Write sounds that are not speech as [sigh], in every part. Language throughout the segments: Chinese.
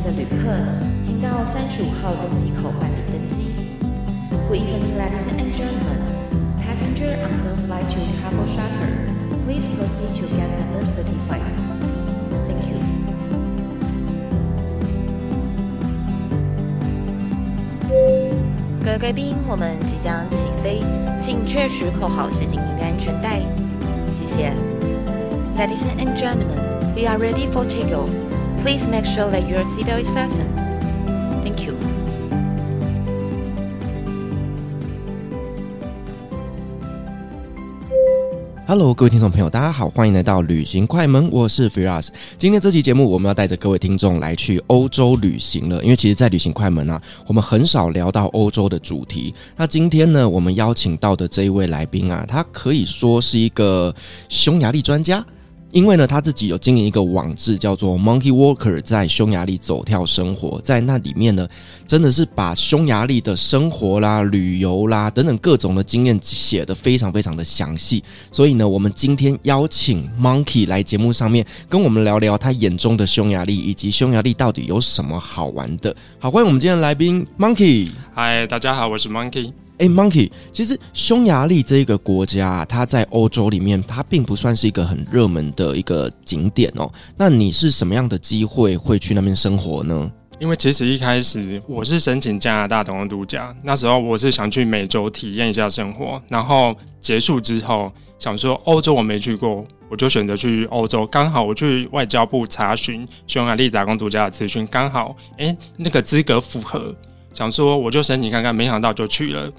行的旅客，请到三十五号登机口办理登机。Good evening, ladies and gentlemen. Passenger on the flight to Travel Charter, please proceed to gate number thirty-five. Thank you. 各位贵宾，我们即将起飞，请确实扣好系紧您的安全带。谢谢。Ladies and gentlemen, we are ready for takeoff. Please make sure that your seatbelt is fastened. Thank you. Hello，各位听众朋友，大家好，欢迎来到旅行快门，我是 Firas。今天这期节目，我们要带着各位听众来去欧洲旅行了。因为其实，在旅行快门啊，我们很少聊到欧洲的主题。那今天呢，我们邀请到的这一位来宾啊，他可以说是一个匈牙利专家。因为呢，他自己有经营一个网志，叫做 Monkey Walker，在匈牙利走跳生活，在那里面呢，真的是把匈牙利的生活啦、旅游啦等等各种的经验写得非常非常的详细。所以呢，我们今天邀请 Monkey 来节目上面跟我们聊聊他眼中的匈牙利，以及匈牙利到底有什么好玩的。好，欢迎我们今天的来宾 Monkey。嗨，大家好，我是 Monkey。哎，Monkey，其实匈牙利这一个国家，它在欧洲里面，它并不算是一个很热门的一个景点哦。那你是什么样的机会会去那边生活呢？因为其实一开始我是申请加拿大打工度假，那时候我是想去美洲体验一下生活，然后结束之后想说欧洲我没去过，我就选择去欧洲。刚好我去外交部查询匈牙利打工度假的资讯，刚好哎那个资格符合，想说我就申请看看，没想到就去了。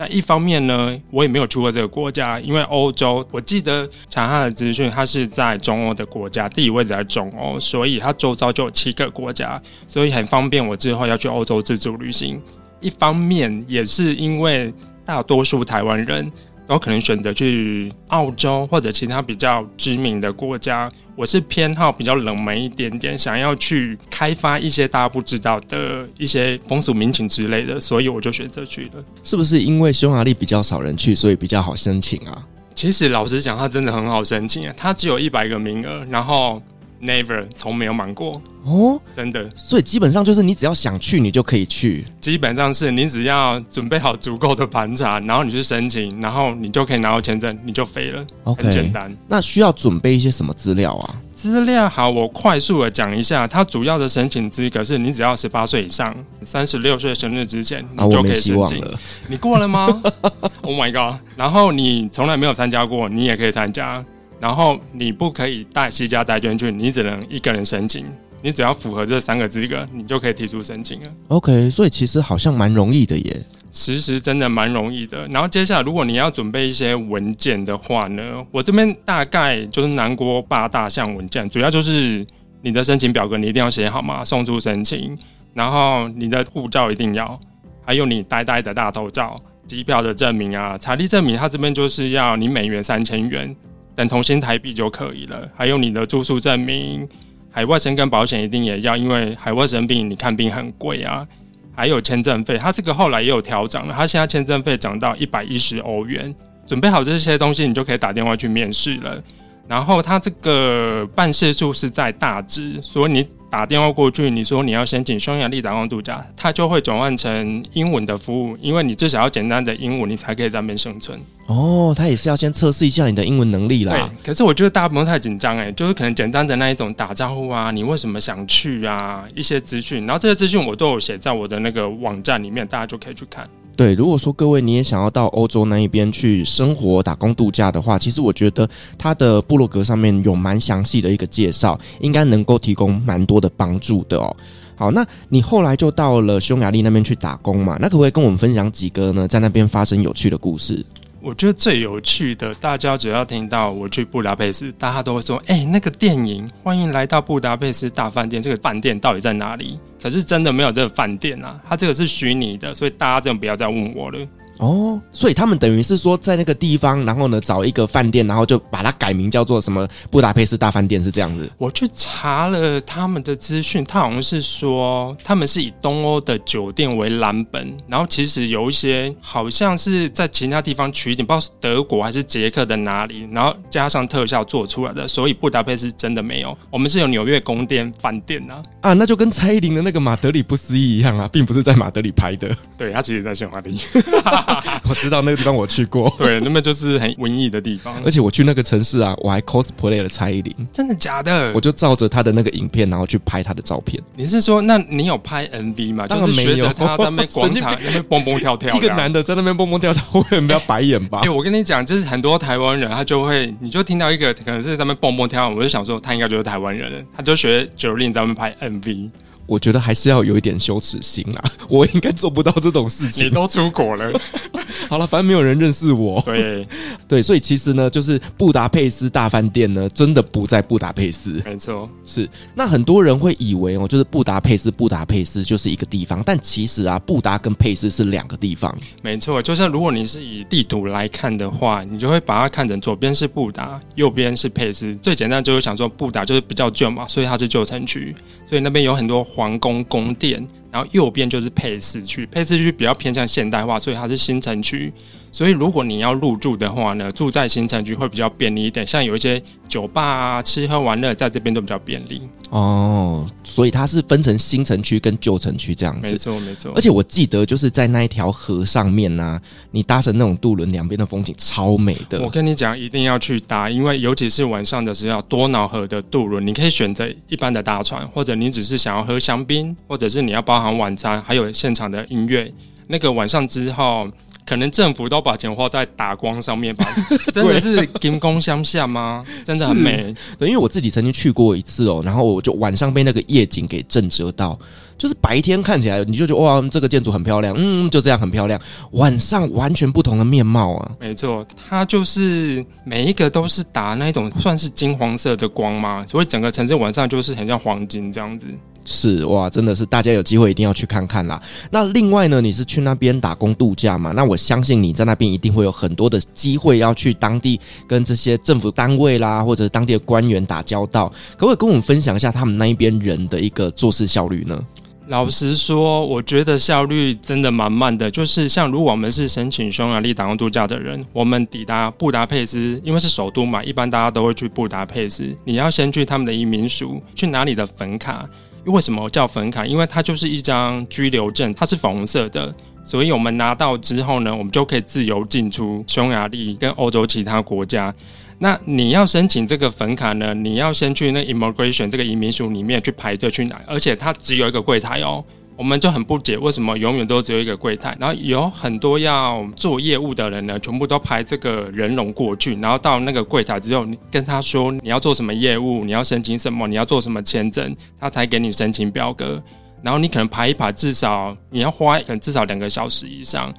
那一方面呢，我也没有出过这个国家，因为欧洲，我记得查他的资讯，他是在中欧的国家，地理位置在中欧，所以他周遭就有七个国家，所以很方便我之后要去欧洲自助旅行。一方面也是因为大多数台湾人。我可能选择去澳洲或者其他比较知名的国家。我是偏好比较冷门一点点，想要去开发一些大家不知道的一些风俗民情之类的，所以我就选择去了。是不是因为匈牙利比较少人去，所以比较好申请啊？其实老实讲，它真的很好申请啊，它只有一百个名额，然后。Never 从没有忙过哦，真的，所以基本上就是你只要想去，你就可以去。基本上是你只要准备好足够的盘查，然后你去申请，然后你就可以拿到签证，你就飞了。OK，很简单。那需要准备一些什么资料啊？资料好，我快速的讲一下。它主要的申请资格是你只要十八岁以上，三十六岁生日之前，你就可以申请。啊、你过了吗？[laughs] Oh my god！然后你从来没有参加过，你也可以参加。然后你不可以带西家带眷去，你只能一个人申请。你只要符合这三个资格，你就可以提出申请了。OK，所以其实好像蛮容易的耶。其实真的蛮容易的。然后接下来，如果你要准备一些文件的话呢，我这边大概就是南国八大项文件，主要就是你的申请表格你一定要写好嘛，送出申请。然后你的护照一定要，还有你呆呆的大头照、机票的证明啊、财力证明，它这边就是要你美元三千元。等同新台币就可以了，还有你的住宿证明，海外生跟保险一定也要，因为海外生病你看病很贵啊。还有签证费，它这个后来也有调整了，它现在签证费涨到一百一十欧元。准备好这些东西，你就可以打电话去面试了。然后它这个办事处是在大直，所以你。打电话过去，你说你要申请匈牙利打工度假，它就会转换成英文的服务，因为你至少要简单的英文，你才可以在那边生存。哦，他也是要先测试一下你的英文能力啦。对，可是我觉得大家不用太紧张，哎，就是可能简单的那一种打招呼啊，你为什么想去啊，一些资讯，然后这些资讯我都有写在我的那个网站里面，大家就可以去看。对，如果说各位你也想要到欧洲那一边去生活、打工度假的话，其实我觉得他的部落格上面有蛮详细的一个介绍，应该能够提供蛮多的帮助的哦。好，那你后来就到了匈牙利那边去打工嘛？那可不可以跟我们分享几个呢，在那边发生有趣的故事？我觉得最有趣的，大家只要听到我去布达佩斯，大家都会说：“哎、那个电影《欢迎来到布达佩斯大饭店》，这个饭店到底在哪里？”可是真的没有这个饭店啊，它这个是虚拟的，所以大家真的不要再问我了。哦，所以他们等于是说在那个地方，然后呢找一个饭店，然后就把它改名叫做什么布达佩斯大饭店，是这样子。我去查了他们的资讯，他好像是说他们是以东欧的酒店为蓝本，然后其实有一些好像是在其他地方取景，不知道是德国还是捷克的哪里，然后加上特效做出来的，所以布达佩斯真的没有。我们是有纽约宫殿饭店啊，啊，那就跟蔡依林的那个马德里不思议一样啊，并不是在马德里拍的，对，他其实在匈牙利。[laughs] [laughs] 我知道那个地方我去过，[laughs] 对，那么就是很文艺的地方。而且我去那个城市啊，我还 cosplay 了蔡依林，真的假的？我就照着他的那个影片，然后去拍他的照片。你是说，那你有拍 MV 吗？当然没有。他在那边广场那边蹦蹦跳跳，一个男的在那边蹦蹦跳跳，会很不要白眼吧？[laughs] 哎、欸，我跟你讲，就是很多台湾人，他就会，你就听到一个可能是在那边蹦蹦跳跳，我就想说，他应该就是台湾人，他就学 Jolin 在那边拍 MV。我觉得还是要有一点羞耻心啦，[laughs] 我应该做不到这种事情。你都出国了，[laughs] 好了，反正没有人认识我。对 [laughs] 对，所以其实呢，就是布达佩斯大饭店呢，真的不在布达佩斯。没错，是。那很多人会以为哦，就是布达佩斯，布达佩斯就是一个地方，但其实啊，布达跟佩斯是两个地方。没错，就像如果你是以地图来看的话，你就会把它看成左边是布达，右边是佩斯。最简单就是想说，布达就是比较旧嘛，所以它是旧城区，所以那边有很多皇宫宫殿，然后右边就是配市区，配市区比较偏向现代化，所以它是新城区。所以，如果你要入住的话呢，住在新城区会比较便利一点。像有一些酒吧啊，吃喝玩乐在这边都比较便利。哦，所以它是分成新城区跟旧城区这样子。没错，没错。而且我记得就是在那一条河上面呢、啊，你搭乘那种渡轮，两边的风景超美的。我跟你讲，一定要去搭，因为尤其是晚上的时候，多瑙河的渡轮，你可以选择一般的大船，或者你只是想要喝香槟，或者是你要包含晚餐，还有现场的音乐。那个晚上之后。可能政府都把钱花在打光上面吧？[laughs] 真的是金光相下吗？[laughs] 真的很美。对，因为我自己曾经去过一次哦，然后我就晚上被那个夜景给震慑到，就是白天看起来你就觉得哇，这个建筑很漂亮，嗯，就这样很漂亮。晚上完全不同的面貌啊！没错，它就是每一个都是打那种算是金黄色的光嘛，所以整个城市晚上就是很像黄金这样子。是哇，真的是大家有机会一定要去看看啦。那另外呢，你是去那边打工度假嘛？那我相信你在那边一定会有很多的机会要去当地跟这些政府单位啦，或者当地的官员打交道。可不可以跟我们分享一下他们那一边人的一个做事效率呢？老实说，我觉得效率真的蛮慢的。就是像如果我们是申请匈牙利打工度假的人，我们抵达布达佩斯，因为是首都嘛，一般大家都会去布达佩斯。你要先去他们的移民署去拿你的粉卡。因为什么叫粉卡？因为它就是一张居留证，它是粉红色的，所以我们拿到之后呢，我们就可以自由进出匈牙利跟欧洲其他国家。那你要申请这个粉卡呢，你要先去那 immigration 这个移民署里面去排队去拿，而且它只有一个柜台哦。我们就很不解，为什么永远都只有一个柜台，然后有很多要做业务的人呢，全部都排这个人龙过去，然后到那个柜台之后，你跟他说你要做什么业务，你要申请什么，你要做什么签证，他才给你申请表格。然后你可能排一排，至少你要花可能至少两个小时以上。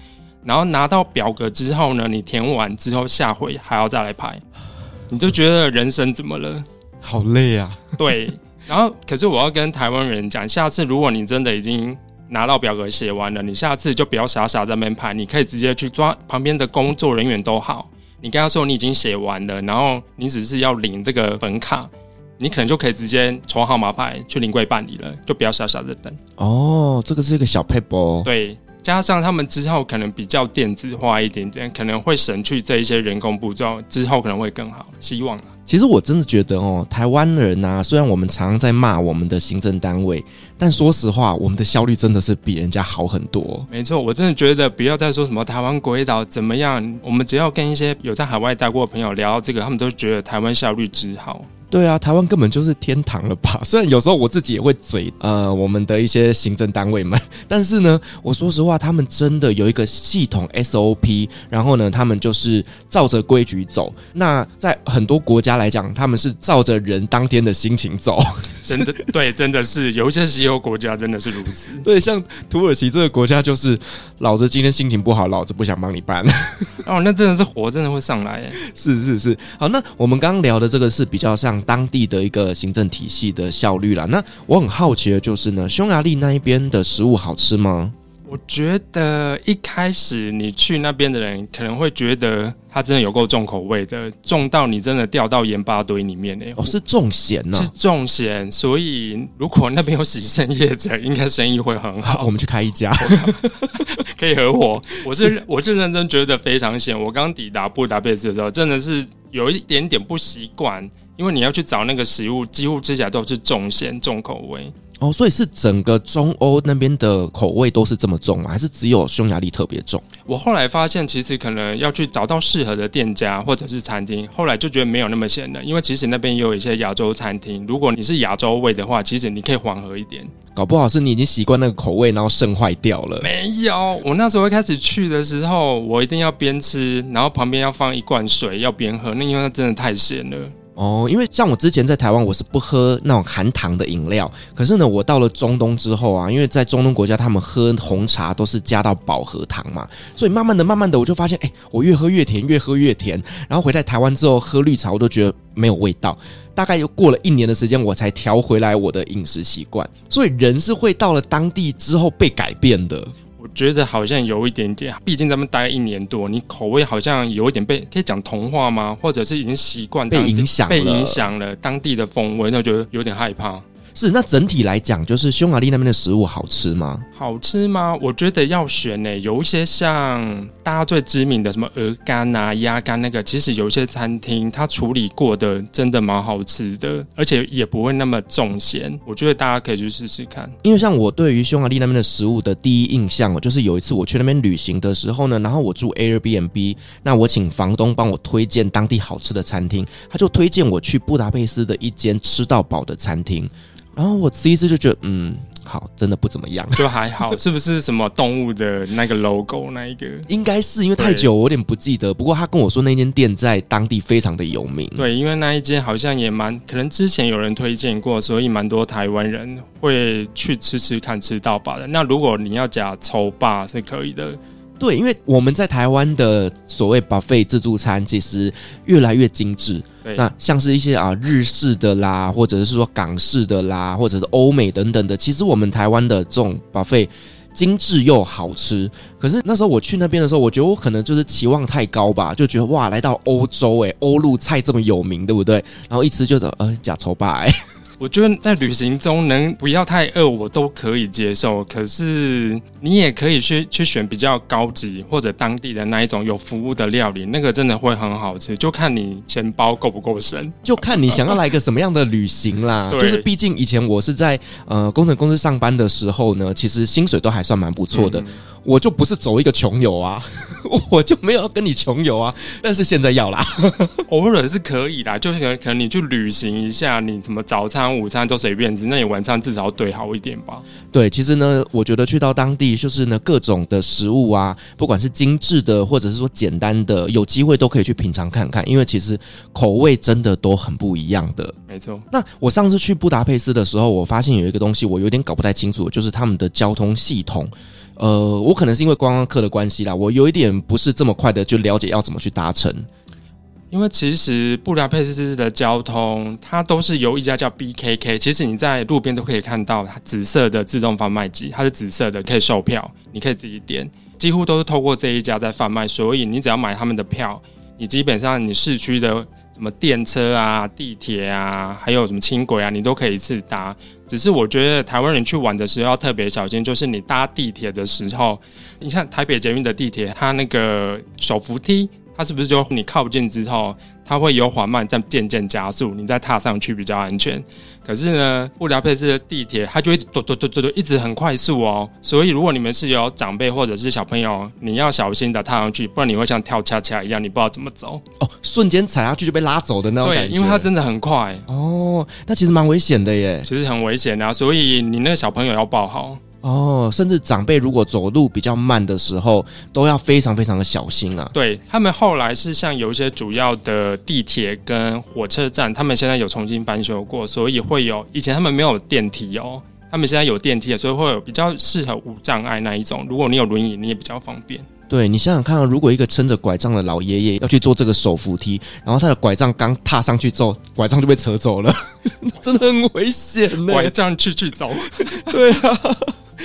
然后拿到表格之后呢，你填完之后下回还要再来排，你就觉得人生怎么了？好累啊！对。然后，可是我要跟台湾人讲，下次如果你真的已经拿到表格写完了，你下次就不要傻傻在那边排，你可以直接去抓旁边的工作人员都好，你跟他说你已经写完了，然后你只是要领这个本卡，你可能就可以直接抽号码牌去临柜办理了，就不要傻傻的等。哦，这个是一个小撇步。对，加上他们之后可能比较电子化一点点，可能会省去这一些人工步骤，之后可能会更好，希望。其实我真的觉得哦，台湾人呐、啊，虽然我们常常在骂我们的行政单位，但说实话，我们的效率真的是比人家好很多。没错，我真的觉得不要再说什么台湾鬼岛怎么样，我们只要跟一些有在海外待过的朋友聊到这个，他们都觉得台湾效率之好。对啊，台湾根本就是天堂了吧？[laughs] 虽然有时候我自己也会嘴呃，我们的一些行政单位们，[laughs] 但是呢，我说实话，他们真的有一个系统 SOP，然后呢，他们就是照着规矩走。那在很多国家来讲，他们是照着人当天的心情走。[laughs] 真的，[laughs] 对，真的是有一些西欧国家真的是如此。对，像土耳其这个国家，就是老子今天心情不好，老子不想帮你办。[laughs] 哦，那真的是火，真的会上来。是是是，好，那我们刚刚聊的这个是比较像。当地的一个行政体系的效率啦，那我很好奇的就是呢，匈牙利那一边的食物好吃吗？我觉得一开始你去那边的人可能会觉得它真的有够重口味的，重到你真的掉到盐巴堆里面呢。哦，是重咸呢？是重咸，所以如果那边有洗肾业者，应该生意会很好。我们去开一家，[laughs] 可以合伙。[laughs] 我是，是我是认真觉得非常咸。我刚抵达布达佩斯的时候，真的是有一点点不习惯，因为你要去找那个食物，几乎吃起来都是重咸重口味。哦，所以是整个中欧那边的口味都是这么重吗？还是只有匈牙利特别重？我后来发现，其实可能要去找到适合的店家或者是餐厅。后来就觉得没有那么咸了，因为其实那边也有一些亚洲餐厅。如果你是亚洲味的话，其实你可以缓和一点。搞不好是你已经习惯那个口味，然后肾坏掉了。没有，我那时候一开始去的时候，我一定要边吃，然后旁边要放一罐水，要边喝。那因为它真的太咸了。哦，因为像我之前在台湾，我是不喝那种含糖的饮料。可是呢，我到了中东之后啊，因为在中东国家，他们喝红茶都是加到饱和糖嘛，所以慢慢的、慢慢的，我就发现，哎，我越喝越甜，越喝越甜。然后回来台湾之后喝绿茶，我都觉得没有味道。大概又过了一年的时间，我才调回来我的饮食习惯。所以人是会到了当地之后被改变的。我觉得好像有一点点，毕竟咱们待了一年多，你口味好像有一点被可以讲同化吗？或者是已经习惯被影响，被影响了当地的风味，那我觉得有点害怕。是，那整体来讲，就是匈牙利那边的食物好吃吗？好吃吗？我觉得要选呢、欸，有一些像大家最知名的什么鹅肝啊、鸭肝那个，其实有一些餐厅它处理过的，真的蛮好吃的，而且也不会那么重咸。我觉得大家可以去试试看。因为像我对于匈牙利那边的食物的第一印象，就是有一次我去那边旅行的时候呢，然后我住 Airbnb，那我请房东帮我推荐当地好吃的餐厅，他就推荐我去布达佩斯的一间吃到饱的餐厅。然后我吃一次就觉得，嗯，好，真的不怎么样，[laughs] 就还好，是不是什么动物的那个 logo 那一个？应该是因为太久，我有点不记得。不过他跟我说那间店在当地非常的有名。对，因为那一间好像也蛮可能之前有人推荐过，所以蛮多台湾人会去吃吃看，吃到饱的。那如果你要加抽霸是可以的。对，因为我们在台湾的所谓 buffet 自助餐，其实越来越精致。对那像是一些啊日式的啦，或者是说港式的啦，或者是欧美等等的，其实我们台湾的这种饱费精致又好吃。可是那时候我去那边的时候，我觉得我可能就是期望太高吧，就觉得哇，来到欧洲诶，欧陆菜这么有名，对不对？然后一吃就呃假丑吧。我觉得在旅行中能不要太饿，我都可以接受。可是你也可以去去选比较高级或者当地的那一种有服务的料理，那个真的会很好吃。就看你钱包够不够深，就看你想要来一个什么样的旅行啦。[laughs] 就是毕竟以前我是在呃工程公司上班的时候呢，其实薪水都还算蛮不错的。嗯我就不是走一个穷游啊，[laughs] 我就没有要跟你穷游啊。但是现在要啦，[laughs] 偶尔是可以啦，就是可能可能你去旅行一下，你什么早餐、午餐都随便吃，那你晚餐至少要对好一点吧。对，其实呢，我觉得去到当地，就是呢各种的食物啊，不管是精致的，或者是说简单的，有机会都可以去品尝看看，因为其实口味真的都很不一样的。没错。那我上次去布达佩斯的时候，我发现有一个东西我有点搞不太清楚，就是他们的交通系统。呃，我可能是因为观光客的关系啦，我有一点不是这么快的就了解要怎么去搭乘。因为其实布达佩斯的交通，它都是由一家叫 BKK，其实你在路边都可以看到它紫色的自动贩卖机，它是紫色的，可以售票，你可以自己点，几乎都是透过这一家在贩卖，所以你只要买他们的票，你基本上你市区的。什么电车啊、地铁啊，还有什么轻轨啊，你都可以一次搭。只是我觉得台湾人去玩的时候要特别小心，就是你搭地铁的时候，你像台北捷运的地铁，它那个手扶梯，它是不是就你靠近之后？它会有缓慢再渐渐加速，你再踏上去比较安全。可是呢，布达佩斯的地铁它就会嘟嘟嘟嘟嘟一直很快速哦。所以如果你们是有长辈或者是小朋友，你要小心的踏上去，不然你会像跳恰恰一样，你不知道怎么走哦，瞬间踩下去就被拉走的那种感觉。对，因为它真的很快哦，那其实蛮危险的耶。其实很危险啊，所以你那个小朋友要抱好。哦，甚至长辈如果走路比较慢的时候，都要非常非常的小心啊。对，他们后来是像有一些主要的地铁跟火车站，他们现在有重新翻修过，所以会有以前他们没有电梯哦，他们现在有电梯，所以会有比较适合无障碍那一种。如果你有轮椅，你也比较方便。对，你想想看啊，如果一个撑着拐杖的老爷爷要去做这个手扶梯，然后他的拐杖刚踏上去之后，拐杖就被扯走了，[laughs] 真的很危险呢。拐杖去去走，对啊。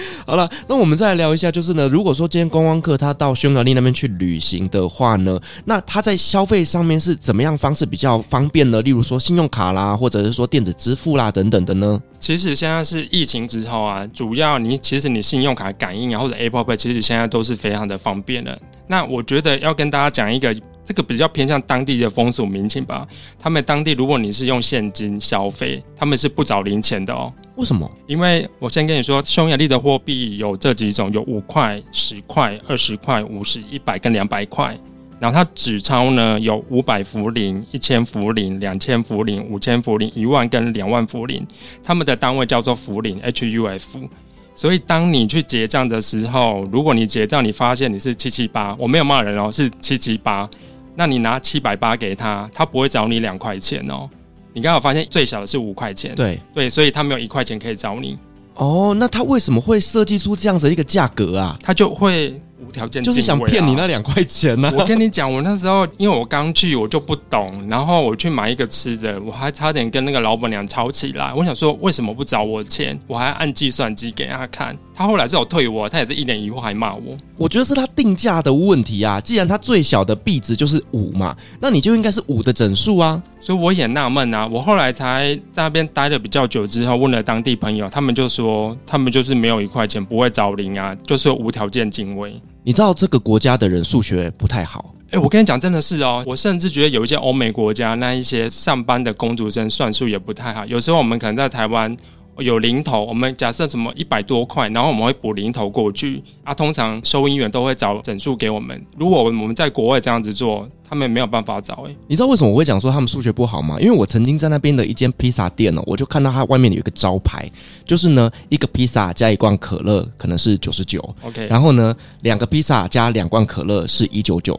[laughs] 好了，那我们再来聊一下，就是呢，如果说今天观光客他到匈牙利那边去旅行的话呢，那他在消费上面是怎么样方式比较方便呢？例如说信用卡啦，或者是说电子支付啦等等的呢？其实现在是疫情之后啊，主要你其实你信用卡感应啊，或者 Apple Pay，其实现在都是非常的方便的。那我觉得要跟大家讲一个。这个比较偏向当地的风俗民情吧。他们当地，如果你是用现金消费，他们是不找零钱的哦。为什么？因为我先跟你说，匈牙利的货币有这几种，有五块、十块、二十块、五十、一百跟两百块。然后它纸钞呢，有五百福林、一千福林、两千福林、五千福林、一万跟两万福林。他们的单位叫做福林 （HUF）。所以，当你去结账的时候，如果你结账，你发现你是七七八，我没有骂人哦，是七七八。那你拿七百八给他，他不会找你两块钱哦。你刚好发现最小的是五块钱，对对，所以他没有一块钱可以找你。哦，那他为什么会设计出这样子的一个价格啊？他就会。无条件就是想骗你那两块钱呢、啊。我跟你讲，我那时候因为我刚去，我就不懂，然后我去买一个吃的，我还差点跟那个老板娘吵起来。我想说，为什么不找我钱？我还按计算机给他看。他后来是有退我，他也是一脸疑惑，还骂我。我觉得是他定价的问题啊。既然他最小的币值就是五嘛，那你就应该是五的整数啊。所以我也纳闷啊。我后来才在那边待了比较久之后，问了当地朋友，他们就说，他们就是没有一块钱，不会找零啊，就是无条件进位。你知道这个国家的人数学不太好，诶，我跟你讲，真的是哦，我甚至觉得有一些欧美国家那一些上班的工读生算术也不太好。有时候我们可能在台湾有零头，我们假设什么一百多块，然后我们会补零头过去啊。通常收银员都会找整数给我们。如果我们在国外这样子做。他们没有办法找诶，你知道为什么我会讲说他们数学不好吗？因为我曾经在那边的一间披萨店哦，我就看到它外面有一个招牌，就是呢一个披萨加一罐可乐可能是九十九，OK，然后呢两个披萨加两罐可乐是一九九，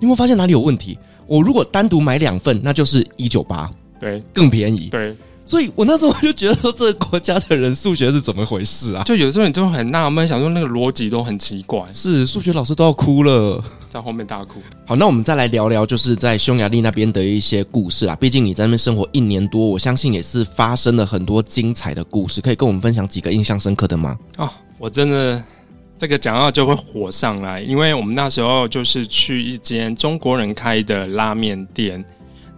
你有没有发现哪里有问题？我如果单独买两份，那就是一九八，对，更便宜，对。所以我那时候我就觉得说，这个国家的人数学是怎么回事啊？就有时候你就很纳闷，想说那个逻辑都很奇怪。是数学老师都要哭了，在后面大哭。好，那我们再来聊聊，就是在匈牙利那边的一些故事啦。毕竟你在那边生活一年多，我相信也是发生了很多精彩的故事，可以跟我们分享几个印象深刻的吗？哦，我真的这个讲到就会火上来，因为我们那时候就是去一间中国人开的拉面店。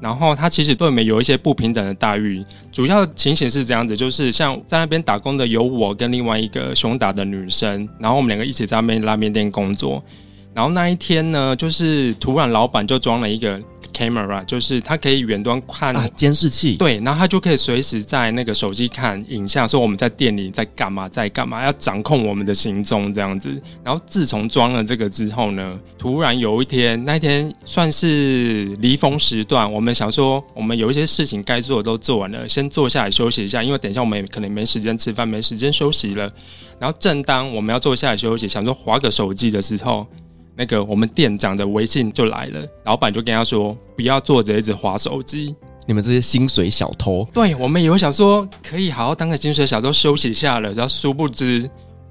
然后他其实对我们有一些不平等的待遇，主要情形是这样子，就是像在那边打工的有我跟另外一个熊打的女生，然后我们两个一起在那边拉面店工作。然后那一天呢，就是突然老板就装了一个。Camera 就是它可以远端看啊，监视器，对，然后它就可以随时在那个手机看影像，说我们在店里在干嘛，在干嘛，要掌控我们的行踪这样子。然后自从装了这个之后呢，突然有一天，那一天算是离峰时段，我们想说我们有一些事情该做的都做完了，先坐下来休息一下，因为等一下我们也可能没时间吃饭，没时间休息了。然后正当我们要坐下来休息，想说划个手机的时候。那个我们店长的微信就来了，老板就跟他说：“不要坐着一直划手机，你们这些薪水小偷。”对，我们以为想说可以好好当个薪水小偷休息一下了，然后殊不知，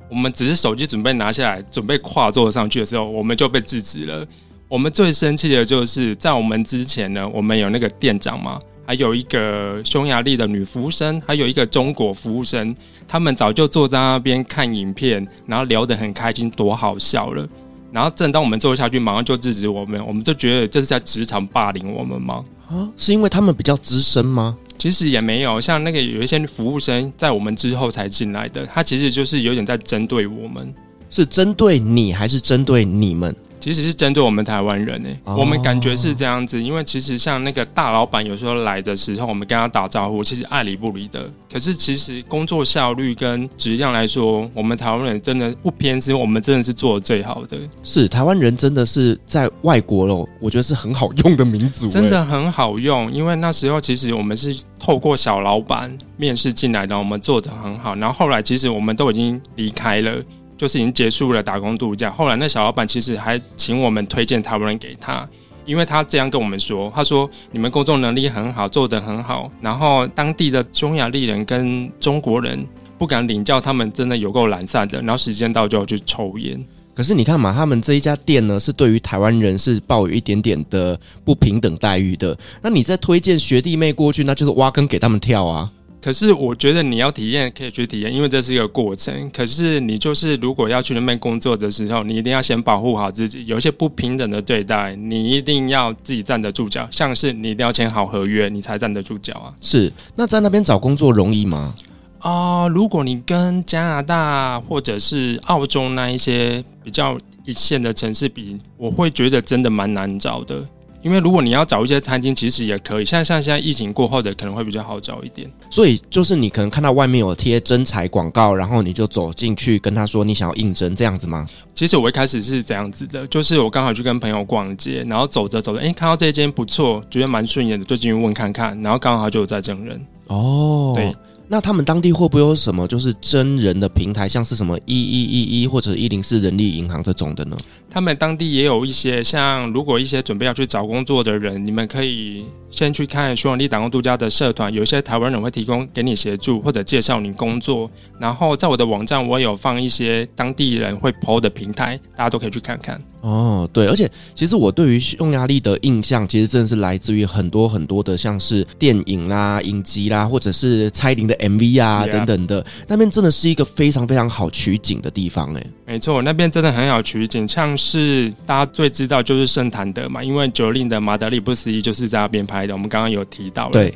我们只是手机准备拿下来，准备跨坐上去的时候，我们就被制止了。我们最生气的就是在我们之前呢，我们有那个店长嘛，还有一个匈牙利的女服务生，还有一个中国服务生，他们早就坐在那边看影片，然后聊得很开心，多好笑了。然后正当我们做下去，马上就制止我们，我们就觉得这是在职场霸凌我们吗？啊，是因为他们比较资深吗？其实也没有，像那个有一些服务生在我们之后才进来的，他其实就是有点在针对我们，是针对你还是针对你们？其实是针对我们台湾人诶、欸，oh. 我们感觉是这样子，因为其实像那个大老板有时候来的时候，我们跟他打招呼，其实爱理不理的。可是其实工作效率跟质量来说，我们台湾人真的不偏心，我们真的是做的最好的。是台湾人真的是在外国喽，我觉得是很好用的民族、欸，真的很好用。因为那时候其实我们是透过小老板面试进来的，我们做的很好。然后后来其实我们都已经离开了。就是已经结束了打工度假，后来那小老板其实还请我们推荐台湾人给他，因为他这样跟我们说，他说你们工作能力很好，做得很好，然后当地的匈牙利人跟中国人不敢领教他们真的有够懒散的，然后时间到就要去抽烟。可是你看嘛，他们这一家店呢，是对于台湾人是抱有一点点的不平等待遇的。那你在推荐学弟妹过去，那就是挖坑给他们跳啊。可是我觉得你要体验可以去体验，因为这是一个过程。可是你就是如果要去那边工作的时候，你一定要先保护好自己，有一些不平等的对待，你一定要自己站得住脚。像是你一定要签好合约，你才站得住脚啊。是，那在那边找工作容易吗？啊、呃，如果你跟加拿大或者是澳洲那一些比较一线的城市比，我会觉得真的蛮难找的。因为如果你要找一些餐厅，其实也可以，像像现在疫情过后的可能会比较好找一点。所以就是你可能看到外面有贴征才广告，然后你就走进去跟他说你想要应征这样子吗？其实我一开始是这样子的，就是我刚好去跟朋友逛街，然后走着走着，哎，看到这间不错，觉得蛮顺眼的，就进去问看看，然后刚好就有在征人。哦，对。那他们当地会不会有什么就是真人的平台，像是什么一一一一或者一零四人力银行这种的呢？他们当地也有一些，像如果一些准备要去找工作的人，你们可以先去看匈牙利打工度假的社团，有一些台湾人会提供给你协助或者介绍你工作。然后在我的网站，我有放一些当地人会 PO 的平台，大家都可以去看看。哦，对，而且其实我对于匈牙利的印象，其实真的是来自于很多很多的，像是电影啦、影集啦，或者是蔡琳的 MV 啊 Yeah. 等等的。那边真的是一个非常非常好取景的地方，哎，没错，那边真的很好取景。像是大家最知道就是圣坦德嘛，因为 Jolin 的马德里不思议就是在那边拍的，我们刚刚有提到了。对，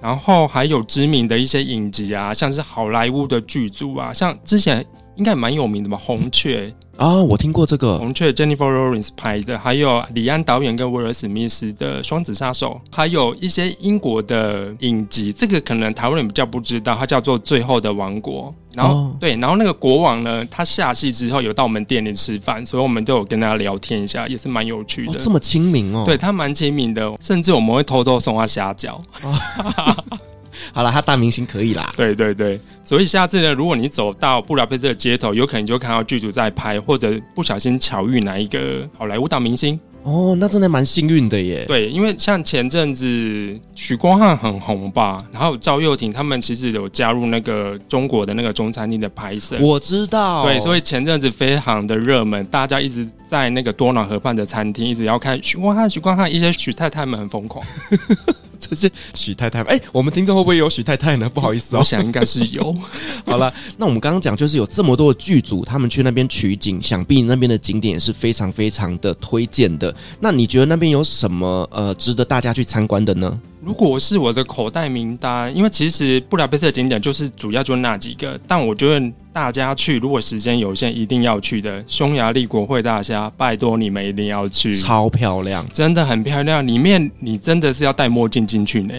然后还有知名的一些影集啊，像是好莱坞的剧组啊，像之前应该蛮有名的吧，《红雀》。啊、哦，我听过这个红雀 Jennifer Lawrence 拍的，还有李安导演跟威尔史密斯的《双子杀手》，还有一些英国的影集，这个可能台湾人比较不知道，它叫做《最后的王国》。然后、哦、对，然后那个国王呢，他下戏之后有到我们店里吃饭，所以我们都有跟他聊天一下，也是蛮有趣的。哦、这么亲民哦？对，他蛮亲民的，甚至我们会偷偷送他虾饺。[laughs] [laughs] [laughs] 哦好了，他大明星可以啦。对对对，所以下次呢，如果你走到布达佩斯的街头，有可能就看到剧组在拍，或者不小心巧遇哪一个好莱坞大明星。哦，那真的蛮幸运的耶。对，因为像前阵子许光汉很红吧，然后赵又廷他们其实有加入那个中国的那个中餐厅的拍摄。我知道。对，所以前阵子非常的热门，大家一直在那个多瑙河畔的餐厅一直要看许光汉，许光汉一些许太太们很疯狂。[laughs] 这是许太太，哎、欸，我们听众会不会有许太太呢？不好意思哦，我想应该是有。[laughs] 好了，那我们刚刚讲就是有这么多的剧组，他们去那边取景，想必那边的景点也是非常非常的推荐的。那你觉得那边有什么呃值得大家去参观的呢？如果是我的口袋名单，因为其实布达佩斯的景点就是主要就那几个，但我觉得大家去如果时间有限，一定要去的匈牙利国会大厦，拜托你们一定要去，超漂亮，真的很漂亮，里面你真的是要戴墨镜进去呢，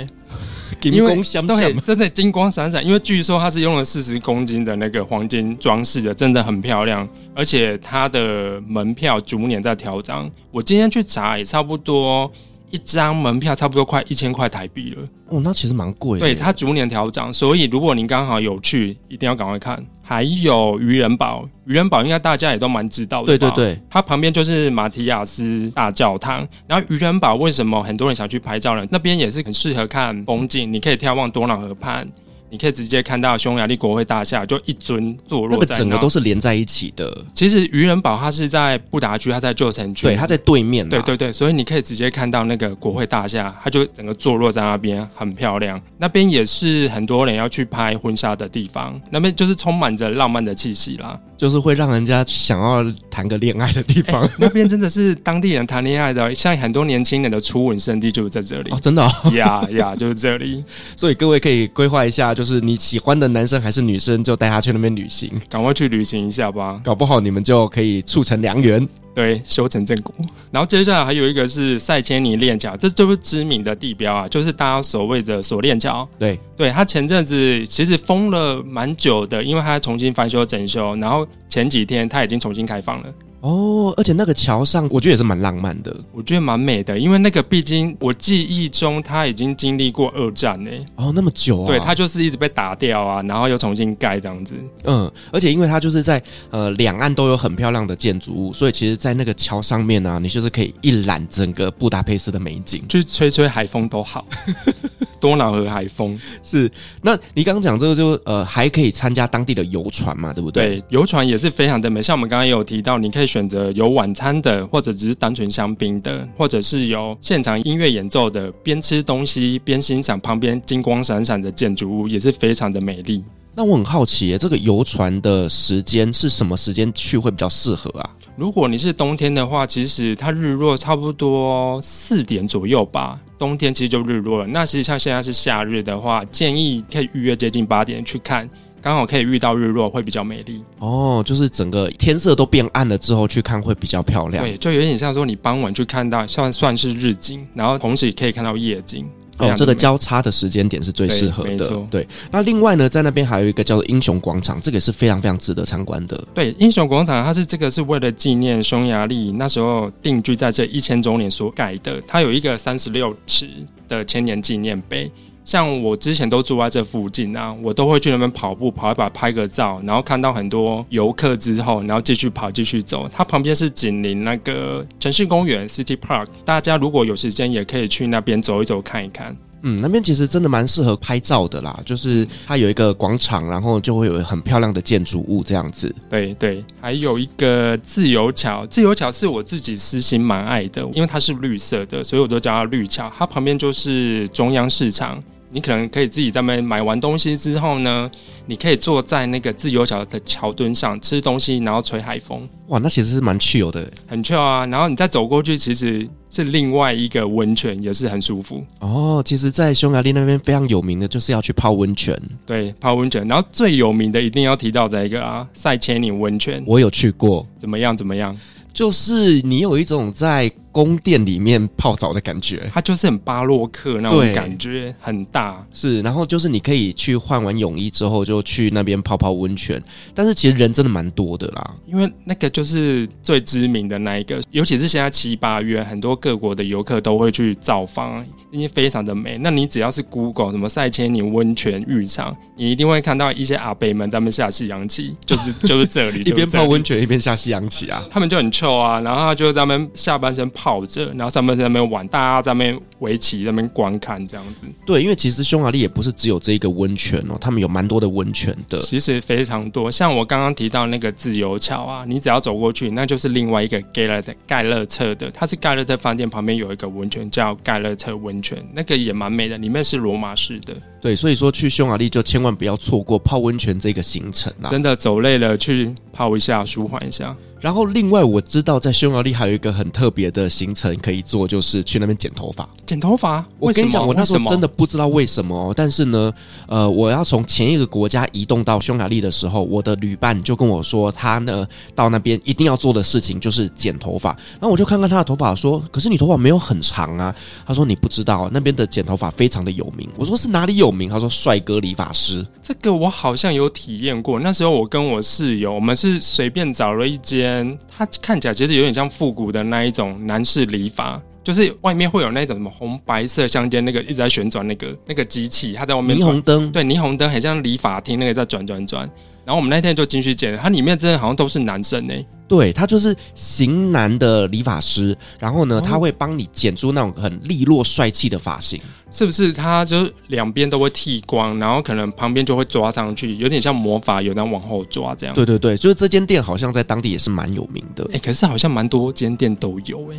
金光闪闪，真的金光闪闪，因为据说它是用了四十公斤的那个黄金装饰的，真的很漂亮，而且它的门票逐年在调涨，我今天去查也差不多。一张门票差不多快一千块台币了哦，那其实蛮贵的。对，它逐年调涨，所以如果您刚好有去，一定要赶快看。还有渔人堡，渔人堡应该大家也都蛮知道的。对对对，它旁边就是马提亚斯大教堂。然后渔人堡为什么很多人想去拍照呢？那边也是很适合看风景，你可以眺望多瑙河畔。你可以直接看到匈牙利国会大厦，就一尊坐落在那，那个整个都是连在一起的。其实渔人堡它是在布达区，它在旧城区，对，它在对面。对对对，所以你可以直接看到那个国会大厦，它就整个坐落在那边，很漂亮。那边也是很多人要去拍婚纱的地方，那边就是充满着浪漫的气息啦，就是会让人家想要谈个恋爱的地方。欸、[laughs] 那边真的是当地人谈恋爱的，像很多年轻人的初吻圣地就是在这里。哦，真的、哦？呀呀，就是这里。所以各位可以规划一下，就是你喜欢的男生还是女生，就带他去那边旅行，赶快去旅行一下吧，搞不好你们就可以促成良缘，对，修成正果。然后接下来还有一个是塞切尼链桥，这就是知名的地标啊，就是大家所谓的锁链桥。对，对，它前阵子其实封了蛮久的，因为它重新翻修整修，然后前几天它已经重新开放了。哦，而且那个桥上，我觉得也是蛮浪漫的，我觉得蛮美的，因为那个毕竟我记忆中它已经经历过二战呢。哦，那么久啊？对，它就是一直被打掉啊，然后又重新盖这样子。嗯，而且因为它就是在呃两岸都有很漂亮的建筑物，所以其实，在那个桥上面呢、啊，你就是可以一览整个布达佩斯的美景，去吹吹海风都好。[laughs] 多瑙河海风。是，那你刚刚讲这个就呃还可以参加当地的游船嘛，对不对？对，游船也是非常的美。像我们刚刚也有提到，你可以选择有晚餐的，或者只是单纯香槟的，或者是有现场音乐演奏的，边吃东西边欣赏旁边金光闪闪的建筑物，也是非常的美丽。那我很好奇耶，这个游船的时间是什么时间去会比较适合啊？如果你是冬天的话，其实它日落差不多四点左右吧。冬天其实就日落了。那其实像现在是夏日的话，建议可以预约接近八点去看，刚好可以遇到日落，会比较美丽。哦，就是整个天色都变暗了之后去看会比较漂亮。对，就有点像说你傍晚去看到，算算是日景，然后同时也可以看到夜景。哦，这个交叉的时间点是最适合的。对，对，那另外呢，在那边还有一个叫做英雄广场，这个也是非常非常值得参观的。对，英雄广场它是这个是为了纪念匈牙利那时候定居在这一千周年所改的，它有一个三十六尺的千年纪念碑。像我之前都住在这附近啊，我都会去那边跑步，跑一跑，拍个照，然后看到很多游客之后，然后继续跑，继续走。它旁边是紧邻那个城市公园 City Park，大家如果有时间也可以去那边走一走，看一看。嗯，那边其实真的蛮适合拍照的啦，就是它有一个广场，然后就会有很漂亮的建筑物这样子。对对，还有一个自由桥，自由桥是我自己私心蛮爱的，因为它是绿色的，所以我都叫它绿桥。它旁边就是中央市场。你可能可以自己在那边买完东西之后呢，你可以坐在那个自由桥的桥墩上吃东西，然后吹海风。哇，那其实是蛮 chill 的，很 chill 啊。然后你再走过去，其实是另外一个温泉，也是很舒服。哦，其实，在匈牙利那边非常有名的就是要去泡温泉。对，泡温泉。然后最有名的一定要提到这一个啊，塞切尼温泉。我有去过，怎么样？怎么样？就是你有一种在宫殿里面泡澡的感觉，它就是很巴洛克那种感觉，很大。是，然后就是你可以去换完泳衣之后，就去那边泡泡温泉。但是其实人真的蛮多的啦，因为那个就是最知名的那一个，尤其是现在七八月，很多各国的游客都会去造访，因为非常的美。那你只要是 Google 什么塞切尼温泉浴场，你一定会看到一些阿北们在们下西洋棋，就是 [laughs] 就是这里，一边泡温泉一边下西洋棋啊，他们就很 chill 啊，然后他就在那边下半身泡着，然后上半身在那边玩，大家在那边围棋在那边观看这样子。对，因为其实匈牙利也不是只有这一个温泉哦，他们有蛮多的温泉的，其实非常多。像我刚刚提到那个自由桥啊，你只要走过去，那就是另外一个盖勒的盖勒特的，它是盖勒特饭店旁边有一个温泉叫盖勒特温泉，那个也蛮美的，里面是罗马式的。对，所以说去匈牙利就千万不要错过泡温泉这个行程啊！真的走累了去泡一下，舒缓一下。然后，另外我知道在匈牙利还有一个很特别的行程可以做，就是去那边剪头发。剪头发？我跟你讲，我那时候真的不知道为什么哦。但是呢，呃，我要从前一个国家移动到匈牙利的时候，我的旅伴就跟我说，他呢到那边一定要做的事情就是剪头发。然后我就看看他的头发，说：“可是你头发没有很长啊。”他说：“你不知道，那边的剪头发非常的有名。”我说：“是哪里有名？”他说：“帅哥理发师。”这个我好像有体验过。那时候我跟我室友，我们是随便找了一间，他。看起来其实有点像复古的那一种男士理发，就是外面会有那种什么红白色相间那个一直在旋转那个那个机器，它在外面霓虹灯，对，霓虹灯很像理发厅那个在转转转。然后我们那天就进去剪，它里面真的好像都是男生呢。对，他就是型男的理发师，然后呢，哦、他会帮你剪出那种很利落帅气的发型，是不是？他就两边都会剃光，然后可能旁边就会抓上去，有点像魔法，有人往后抓这样。对对对，就是这间店好像在当地也是蛮有名的。哎，可是好像蛮多间店都有哎。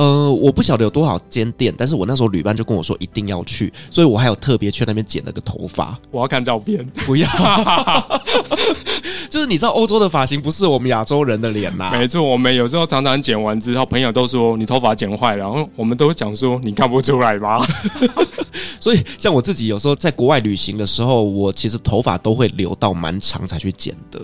呃，我不晓得有多少间店，但是我那时候旅伴就跟我说一定要去，所以我还有特别去那边剪了个头发。我要看照片，[laughs] 不要，[laughs] 就是你知道欧洲的发型不是我们亚洲人的脸呐。没错，我们有时候常常剪完之后，朋友都说你头发剪坏了，然后我们都讲说你看不出来吧。[laughs] 所以像我自己有时候在国外旅行的时候，我其实头发都会留到蛮长才去剪的。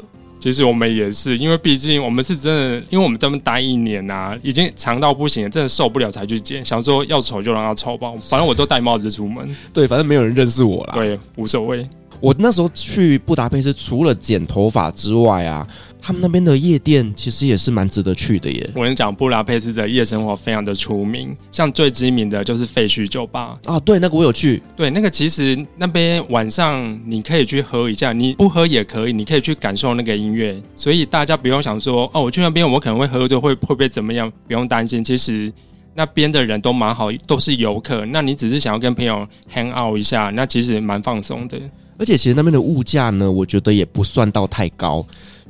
其实我们也是，因为毕竟我们是真的，因为我们这么待一年呐、啊，已经长到不行了，真的受不了才去剪。想说要丑就让它丑吧，反正我都戴帽子出门。[laughs] 对，反正没有人认识我啦。对，无所谓。我那时候去布达佩斯，除了剪头发之外啊。他们那边的夜店其实也是蛮值得去的耶。我跟你讲，布拉佩斯的夜生活非常的出名，像最知名的就是废墟酒吧啊。对，那个我有去。对，那个其实那边晚上你可以去喝一下，你不喝也可以，你可以去感受那个音乐。所以大家不用想说哦，我去那边我可能会喝醉，会会不会怎么样？不用担心，其实那边的人都蛮好，都是游客。那你只是想要跟朋友 hang out 一下，那其实蛮放松的。而且其实那边的物价呢，我觉得也不算到太高。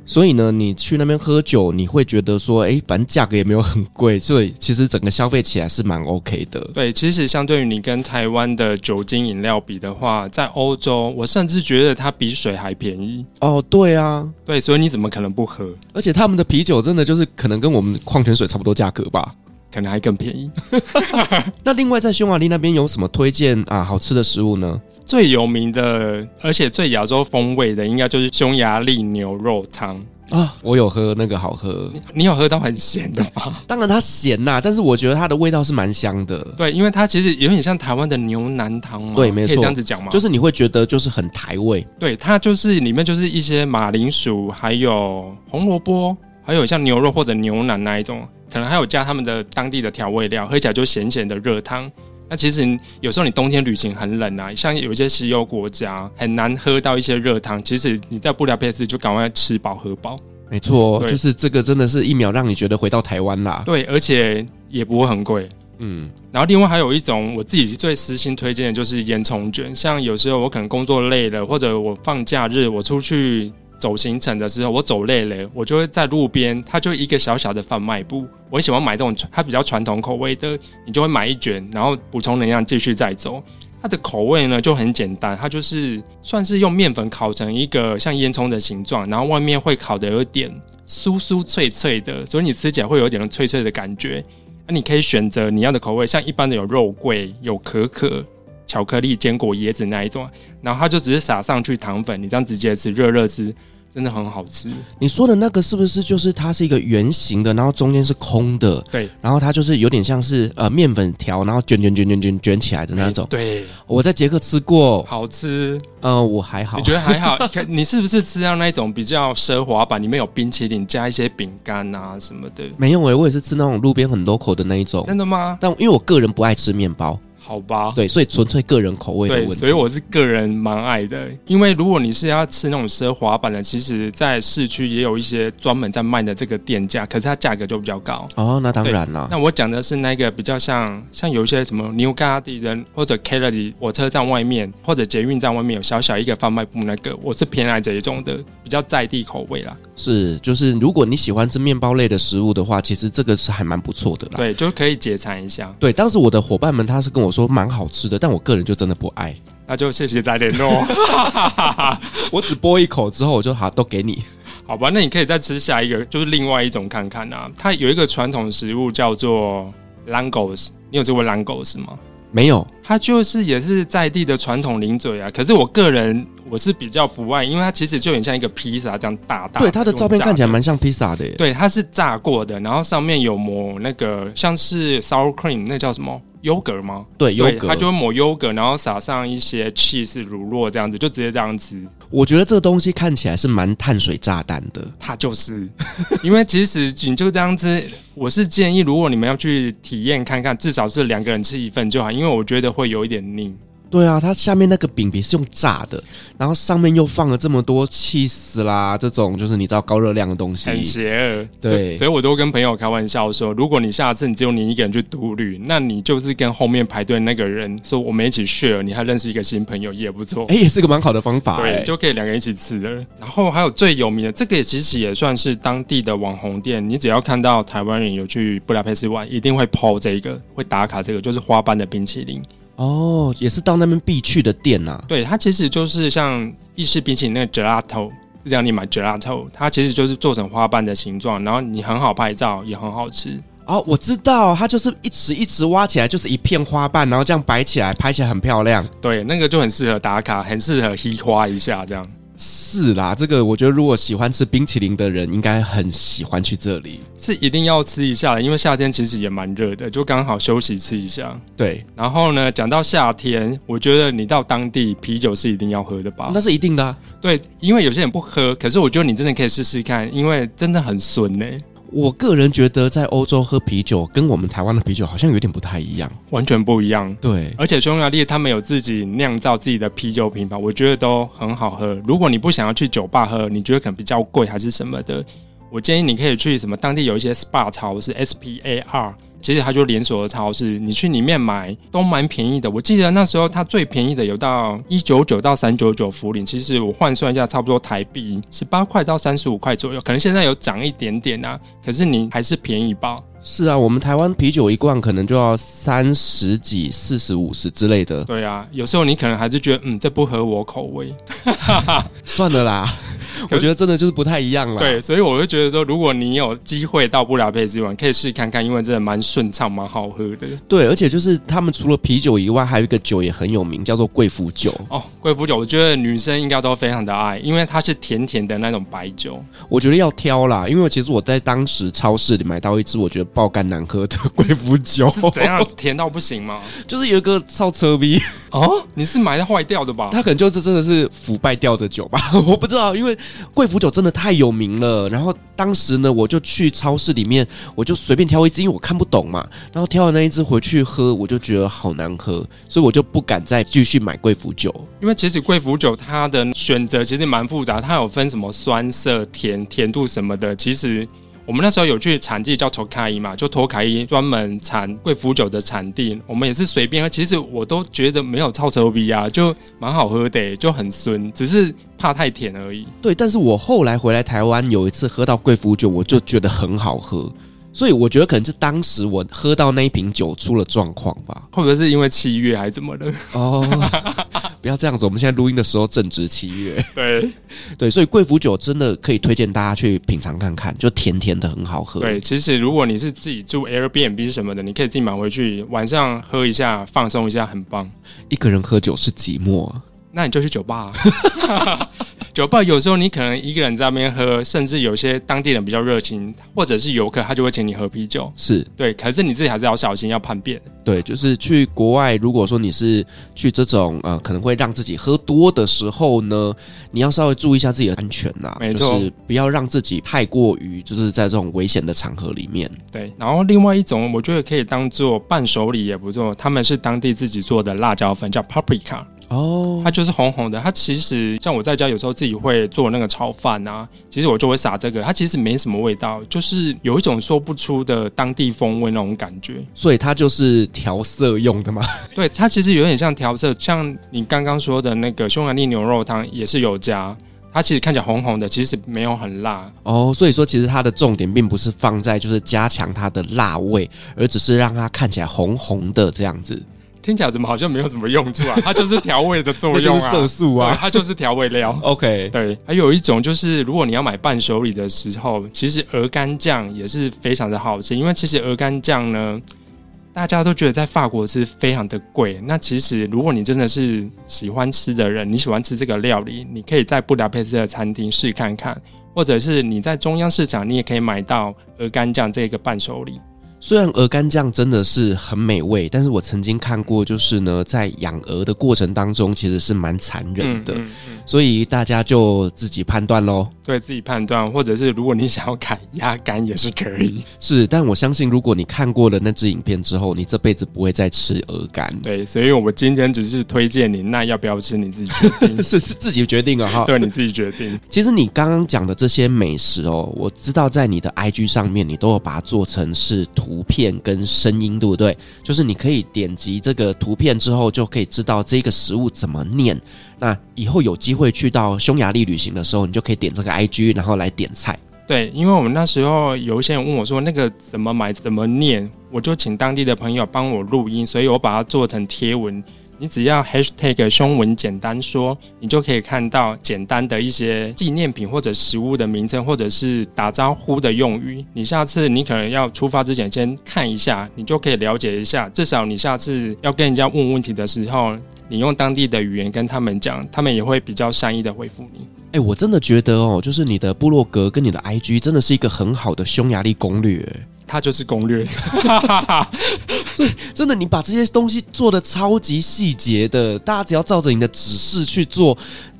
所以呢，你去那边喝酒，你会觉得说，哎，反正价格也没有很贵，[laughs] 所以其实整个消费起来是蛮 OK 的。对，其实相对于你跟台湾的酒精饮料比的话，在欧洲，我甚至觉得它比水还便宜。哦，对啊，对，所以你怎么可能不喝？而且他们的啤酒真的就是可能跟我们矿泉水差不多价格吧，可能还更便宜。[laughs] 那另外在匈牙利那边有什么推荐啊好吃的食物呢？最有名的，而且最亚洲风味的，应该就是匈牙利牛肉汤啊！我有喝那个，好喝。你，你有喝到很咸的吗？当然它咸呐，但是我觉得它的味道是蛮香的。对，因为它其实有点像台湾的牛腩汤嘛。对，没错，可以这样子讲嘛？就是你会觉得就是很台味。对，它就是里面就是一些马铃薯，还有红萝卜，还有像牛肉或者牛腩那一种，可能还有加他们的当地的调味料，喝起来就咸咸的热汤。那其实有时候你冬天旅行很冷啊，像有一些西欧国家很难喝到一些热汤。其实你在布达佩斯就赶快吃饱喝饱。没错，就是这个真的是一秒让你觉得回到台湾啦。对，而且也不会很贵。嗯，然后另外还有一种我自己最私心推荐的就是烟囱卷。像有时候我可能工作累了，或者我放假日我出去。走行程的时候，我走累了，我就会在路边，它就一个小小的贩卖部。我喜欢买这种它比较传统口味的，你就会买一卷，然后补充能量，继续再走。它的口味呢就很简单，它就是算是用面粉烤成一个像烟囱的形状，然后外面会烤得有点酥酥脆脆的，所以你吃起来会有点脆脆的感觉。那你可以选择你要的口味，像一般的有肉桂、有可可。巧克力、坚果、椰子那一种，然后它就只是撒上去糖粉，你这样直接吃，热热吃，真的很好吃。你说的那个是不是就是它是一个圆形的，然后中间是空的？对，然后它就是有点像是呃面粉条，然后卷卷卷卷卷卷起来的那种。对，我在捷克吃过，好吃。呃，我还好，你觉得还好？你 [laughs] 是不是吃到那种比较奢华版，里面有冰淇淋加一些饼干啊什么的？没有诶、欸，我也是吃那种路边很多口的那一种。真的吗？但因为我个人不爱吃面包。好吧，对，所以纯粹个人口味的问题。对，所以我是个人蛮爱的。因为如果你是要吃那种奢华版的，其实，在市区也有一些专门在卖的这个店家，可是它价格就比较高。哦，那当然了。那我讲的是那个比较像，像有一些什么 New Garden 或者 Kelly 火车站外面或者捷运站外面有小小一个贩卖部，那个我是偏爱这一种的，比较在地口味啦。是，就是如果你喜欢吃面包类的食物的话，其实这个是还蛮不错的啦。对，就可以解馋一下。对，当时我的伙伴们他是跟我说蛮好吃的。但我个人就真的不爱，那就谢谢再联络。[laughs] 我只剥一口之后，我就好都给你，好吧？那你可以再吃下一个，就是另外一种看看啊。它有一个传统食物叫做 Langos，你有吃过 Langos 吗？没有，它就是也是在地的传统零嘴啊。可是我个人我是比较不爱，因为它其实就很像一个披萨这样大大。对，它的照片看起来蛮像披萨的耶。对，它是炸过的，然后上面有抹那个像是 sour cream，那叫什么？优格吗？对，优格，它就会抹优格，然后撒上一些 cheese 乳酪这样子，就直接这样吃。我觉得这个东西看起来是蛮碳水炸弹的。它就是，[laughs] 因为其实你就这样吃，我是建议，如果你们要去体验看看，至少是两个人吃一份就好，因为我觉得会有一点腻。对啊，它下面那个饼皮是用炸的，然后上面又放了这么多起司啦，这种就是你知道高热量的东西，很邪恶。对，所以我都跟朋友开玩笑说，如果你下次你只有你一个人去独旅，那你就是跟后面排队那个人说，我们一起 share，你还认识一个新朋友也不错。[laughs] 哎，也是个蛮好的方法，对，就可以两个人一起吃的。然后还有最有名的这个，也其实也算是当地的网红店，你只要看到台湾人有去布达佩斯玩，一定会 po 这个，会打卡这个，就是花斑的冰淇淋。哦，也是到那边必去的店呐、啊。对，它其实就是像意式冰淇淋那个 gelato，这样你买 gelato，它其实就是做成花瓣的形状，然后你很好拍照，也很好吃。哦，我知道，它就是一直一直挖起来，就是一片花瓣，然后这样摆起来，拍起来很漂亮。对，那个就很适合打卡，很适合嘻花一下这样。是啦，这个我觉得如果喜欢吃冰淇淋的人，应该很喜欢去这里。是一定要吃一下的，因为夏天其实也蛮热的，就刚好休息吃一下。对，然后呢，讲到夏天，我觉得你到当地啤酒是一定要喝的吧？那是一定的啊。对，因为有些人不喝，可是我觉得你真的可以试试看，因为真的很顺呢。我个人觉得，在欧洲喝啤酒跟我们台湾的啤酒好像有点不太一样，完全不一样。对，而且匈牙利他们有自己酿造自己的啤酒品牌，我觉得都很好喝。如果你不想要去酒吧喝，你觉得可能比较贵还是什么的，我建议你可以去什么当地有一些 SPA 超市，S P A R 其实它就连锁的超市，你去里面买都蛮便宜的。我记得那时候它最便宜的有到一九九到三九九福林，其实我换算一下，差不多台币十八块到三十五块左右，可能现在有涨一点点啊，可是你还是便宜吧。是啊，我们台湾啤酒一罐可能就要三十几、四十五十之类的。对啊，有时候你可能还是觉得，嗯，这不合我口味，[laughs] 算了啦。我觉得真的就是不太一样了。对，所以我会觉得说，如果你有机会到布达佩斯玩，可以试看看，因为真的蛮顺畅、蛮好喝的。对，而且就是他们除了啤酒以外，还有一个酒也很有名，叫做贵腐酒。哦，贵腐酒，我觉得女生应该都非常的爱，因为它是甜甜的那种白酒。我觉得要挑啦，因为其实我在当时超市里买到一支我觉得爆肝难喝的贵腐酒。怎样甜到不行吗？就是有一个超车逼哦，你是买的坏掉的吧？它可能就是真的是腐败掉的酒吧？我不知道，因为。贵腐酒真的太有名了，然后当时呢，我就去超市里面，我就随便挑一只，因为我看不懂嘛。然后挑了那一只回去喝，我就觉得好难喝，所以我就不敢再继续买贵腐酒。因为其实贵腐酒它的选择其实蛮复杂，它有分什么酸涩、甜、甜度什么的，其实。我们那时候有去产地叫托卡伊嘛，就托卡伊专门产贵腐酒的产地。我们也是随便喝，其实我都觉得没有超臭逼啊，就蛮好喝的，就很酸，只是怕太甜而已。对，但是我后来回来台湾有一次喝到贵腐酒，我就觉得很好喝。所以我觉得可能是当时我喝到那一瓶酒出了状况吧，或者是因为七月还是怎么的？哦，不要这样子，我们现在录音的时候正值七月。[laughs] 对对，所以贵腐酒真的可以推荐大家去品尝看看，就甜甜的很好喝。对，其实如果你是自己住 Airbnb 什么的，你可以自己买回去，晚上喝一下，放松一下，很棒。一个人喝酒是寂寞。那你就去酒吧，[laughs] 酒吧有时候你可能一个人在那边喝，甚至有些当地人比较热情，或者是游客，他就会请你喝啤酒。是对，可是你自己还是要小心，要叛变。对，就是去国外，如果说你是去这种呃，可能会让自己喝多的时候呢，你要稍微注意一下自己的安全呐，没错，就是不要让自己太过于就是在这种危险的场合里面。对，然后另外一种，我觉得可以当做伴手礼也不错，他们是当地自己做的辣椒粉，叫 Paprika。哦，oh. 它就是红红的。它其实像我在家有时候自己会做那个炒饭啊，其实我就会撒这个。它其实没什么味道，就是有一种说不出的当地风味那种感觉。所以它就是调色用的嘛？[laughs] 对，它其实有点像调色，像你刚刚说的那个匈牙利牛肉汤也是有加。它其实看起来红红的，其实没有很辣哦。所以说，其实它的重点并不是放在就是加强它的辣味，而只是让它看起来红红的这样子。听起来怎么好像没有什么用处啊？[laughs] 它就是调味的作用啊，色素啊，它就是调味料。[laughs] OK，对。还有一种就是，如果你要买伴手礼的时候，其实鹅肝酱也是非常的好吃。因为其实鹅肝酱呢，大家都觉得在法国是非常的贵。那其实如果你真的是喜欢吃的人，你喜欢吃这个料理，你可以在布达佩斯的餐厅试看看，或者是你在中央市场，你也可以买到鹅肝酱这个伴手礼。虽然鹅肝酱真的是很美味，但是我曾经看过，就是呢，在养鹅的过程当中，其实是蛮残忍的，嗯嗯嗯、所以大家就自己判断喽。对，自己判断，或者是如果你想要砍鸭肝也是可以。是，但我相信，如果你看过了那支影片之后，你这辈子不会再吃鹅肝。对，所以我们今天只是推荐你，那要不要吃你自己决定，[laughs] 是是自己决定啊哈。对，你自己决定。其实你刚刚讲的这些美食哦，我知道在你的 IG 上面，你都有把它做成是图片跟声音，对不对？就是你可以点击这个图片之后，就可以知道这个食物怎么念。那以后有机会去到匈牙利旅行的时候，你就可以点这个 IG，然后来点菜。对，因为我们那时候有一些人问我说，那个怎么买、怎么念，我就请当地的朋友帮我录音，所以我把它做成贴文。你只要 hashtag 胸文简单说，你就可以看到简单的一些纪念品或者食物的名称，或者是打招呼的用语。你下次你可能要出发之前先看一下，你就可以了解一下。至少你下次要跟人家问问题的时候，你用当地的语言跟他们讲，他们也会比较善意的回复你。哎、欸，我真的觉得哦，就是你的部落格跟你的 IG 真的是一个很好的匈牙利攻略。它就是攻略，[laughs] 所以真的，你把这些东西做的超级细节的，大家只要照着你的指示去做，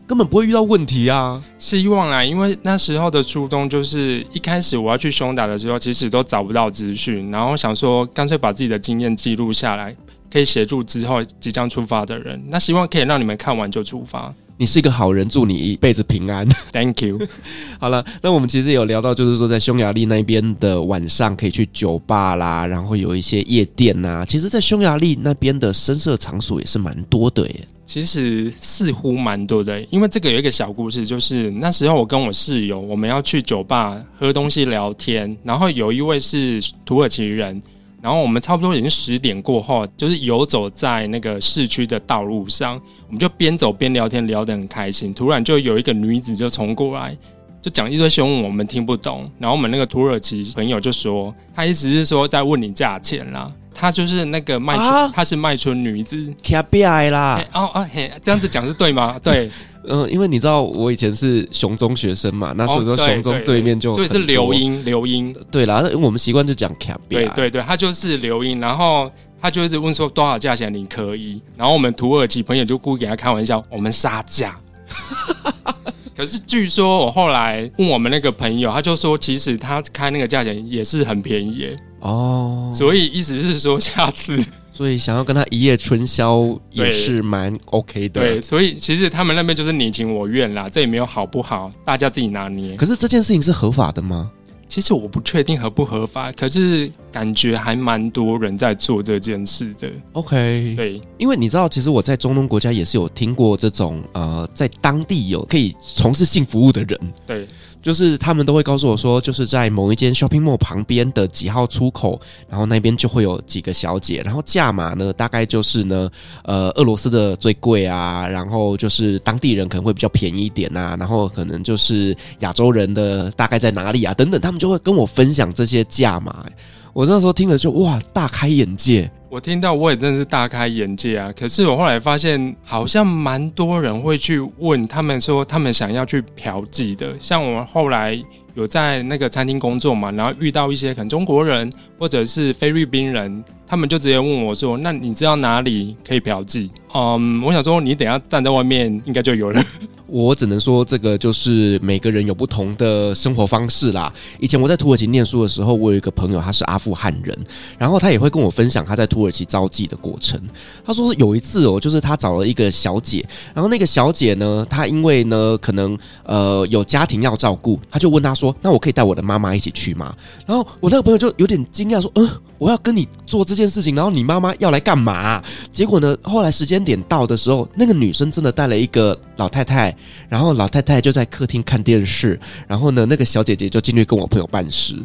根本不会遇到问题啊。希望啊，因为那时候的初衷就是一开始我要去胸打的时候，其实都找不到资讯，然后想说干脆把自己的经验记录下来。可以协助之后即将出发的人。那希望可以让你们看完就出发。你是一个好人，祝你一辈子平安。[laughs] Thank you。[laughs] 好了，那我们其实有聊到，就是说在匈牙利那边的晚上可以去酒吧啦，然后有一些夜店呐、啊。其实，在匈牙利那边的声色场所也是蛮多的耶。其实似乎蛮多的，因为这个有一个小故事，就是那时候我跟我室友，我们要去酒吧喝东西聊天，然后有一位是土耳其人。然后我们差不多已经十点过后，就是游走在那个市区的道路上，我们就边走边聊天，聊得很开心。突然就有一个女子就冲过来，就讲一堆凶我们听不懂。然后我们那个土耳其朋友就说，他意思是说在问你价钱啦。她就是那个卖春，她、啊、是卖春女子，卡比埃啦。哦哦嘿，这样子讲是对吗？对。嗯，因为你知道我以前是雄中学生嘛，那所以说雄中对面就所以是留音留音，对啦，我们习惯就讲卡比。对对对，他就是留音，然后他就一直问说多少价钱你可以，然后我们土耳其朋友就故意给他开玩笑，我们杀价。[laughs] 可是据说我后来问我们那个朋友，他就说其实他开那个价钱也是很便宜耶哦，所以意思是说下次。所以想要跟他一夜春宵也是蛮 OK 的。对，所以其实他们那边就是你情我愿啦，这也没有好不好，大家自己拿捏。可是这件事情是合法的吗？其实我不确定合不合法，可是感觉还蛮多人在做这件事的。OK，对，因为你知道，其实我在中东国家也是有听过这种呃，在当地有可以从事性服务的人。对。就是他们都会告诉我说，就是在某一间 shopping mall 旁边的几号出口，然后那边就会有几个小姐，然后价码呢，大概就是呢，呃，俄罗斯的最贵啊，然后就是当地人可能会比较便宜一点啊，然后可能就是亚洲人的大概在哪里啊，等等，他们就会跟我分享这些价码。我那时候听了就哇，大开眼界。我听到我也真的是大开眼界啊！可是我后来发现，好像蛮多人会去问他们说，他们想要去嫖妓的。像我后来有在那个餐厅工作嘛，然后遇到一些可能中国人或者是菲律宾人，他们就直接问我说：“那你知道哪里可以嫖妓？”嗯，我想说，你等下站在外面应该就有了。[laughs] 我只能说，这个就是每个人有不同的生活方式啦。以前我在土耳其念书的时候，我有一个朋友，他是阿富汗人，然后他也会跟我分享他在土耳其招妓的过程。他说有一次哦，就是他找了一个小姐，然后那个小姐呢，她因为呢可能呃有家庭要照顾，他就问他说：“那我可以带我的妈妈一起去吗？”然后我那个朋友就有点惊讶说：“嗯，我要跟你做这件事情，然后你妈妈要来干嘛？”结果呢，后来时间点到的时候，那个女生真的带了一个老太太。然后老太太就在客厅看电视，然后呢，那个小姐姐就进去跟我朋友办事。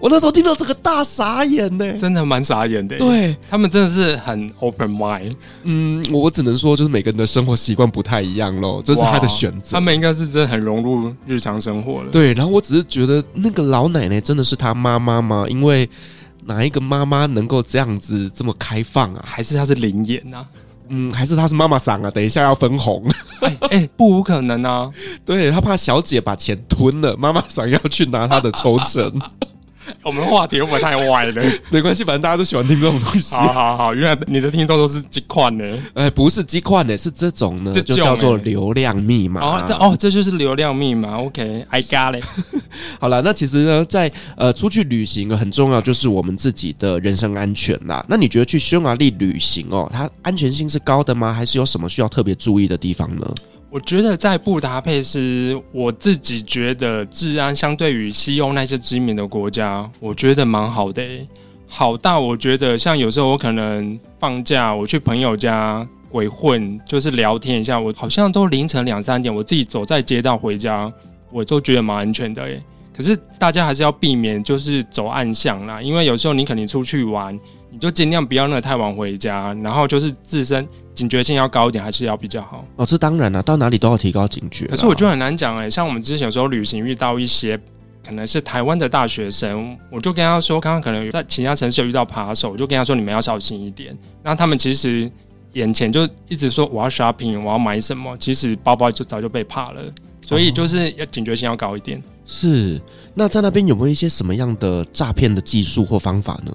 我那时候听到这个大傻眼呢，真的蛮傻眼的。对，他们真的是很 open mind。嗯，我只能说，就是每个人的生活习惯不太一样喽，这是他的选择。他们应该是真的很融入日常生活了。对，然后我只是觉得那个老奶奶真的是他妈妈吗？因为哪一个妈妈能够这样子这么开放啊？还是她是灵眼呐？嗯，还是她是妈妈桑啊？等一下要分红，哎、欸 [laughs] 欸，不无可能啊！对，他怕小姐把钱吞了，妈妈桑要去拿她的抽成。[laughs] 我们话题会不会太歪了？[laughs] 没关系，反正大家都喜欢听这种东西。好好好，原来你的听众都是鸡块呢？哎、欸，不是鸡块呢，是这种呢，就叫做流量密码。哦，这哦，这就是流量密码。OK，I、okay, got it。[laughs] 好了，那其实呢，在呃出去旅行很重要，就是我们自己的人身安全啦。那你觉得去匈牙利旅行哦，它安全性是高的吗？还是有什么需要特别注意的地方呢？我觉得在布达佩斯，我自己觉得治安相对于西欧那些知名的国家，我觉得蛮好的、欸。好到我觉得，像有时候我可能放假，我去朋友家鬼混，就是聊天一下，我好像都凌晨两三点，我自己走在街道回家，我都觉得蛮安全的、欸。可是大家还是要避免就是走暗巷啦，因为有时候你肯定出去玩，你就尽量不要那个太晚回家，然后就是自身。警觉性要高一点，还是要比较好哦。这当然了、啊，到哪里都要提高警觉。可是我就很难讲哎、欸，像我们之前有时候旅行遇到一些可能是台湾的大学生，我就跟他说，刚刚可能在其他城市有遇到扒手，我就跟他说你们要小心一点。那他们其实眼前就一直说我要 shopping，我要买什么，其实包包就早就被扒了。所以就是要警觉性要高一点。哦、是，那在那边有没有一些什么样的诈骗的技术或方法呢？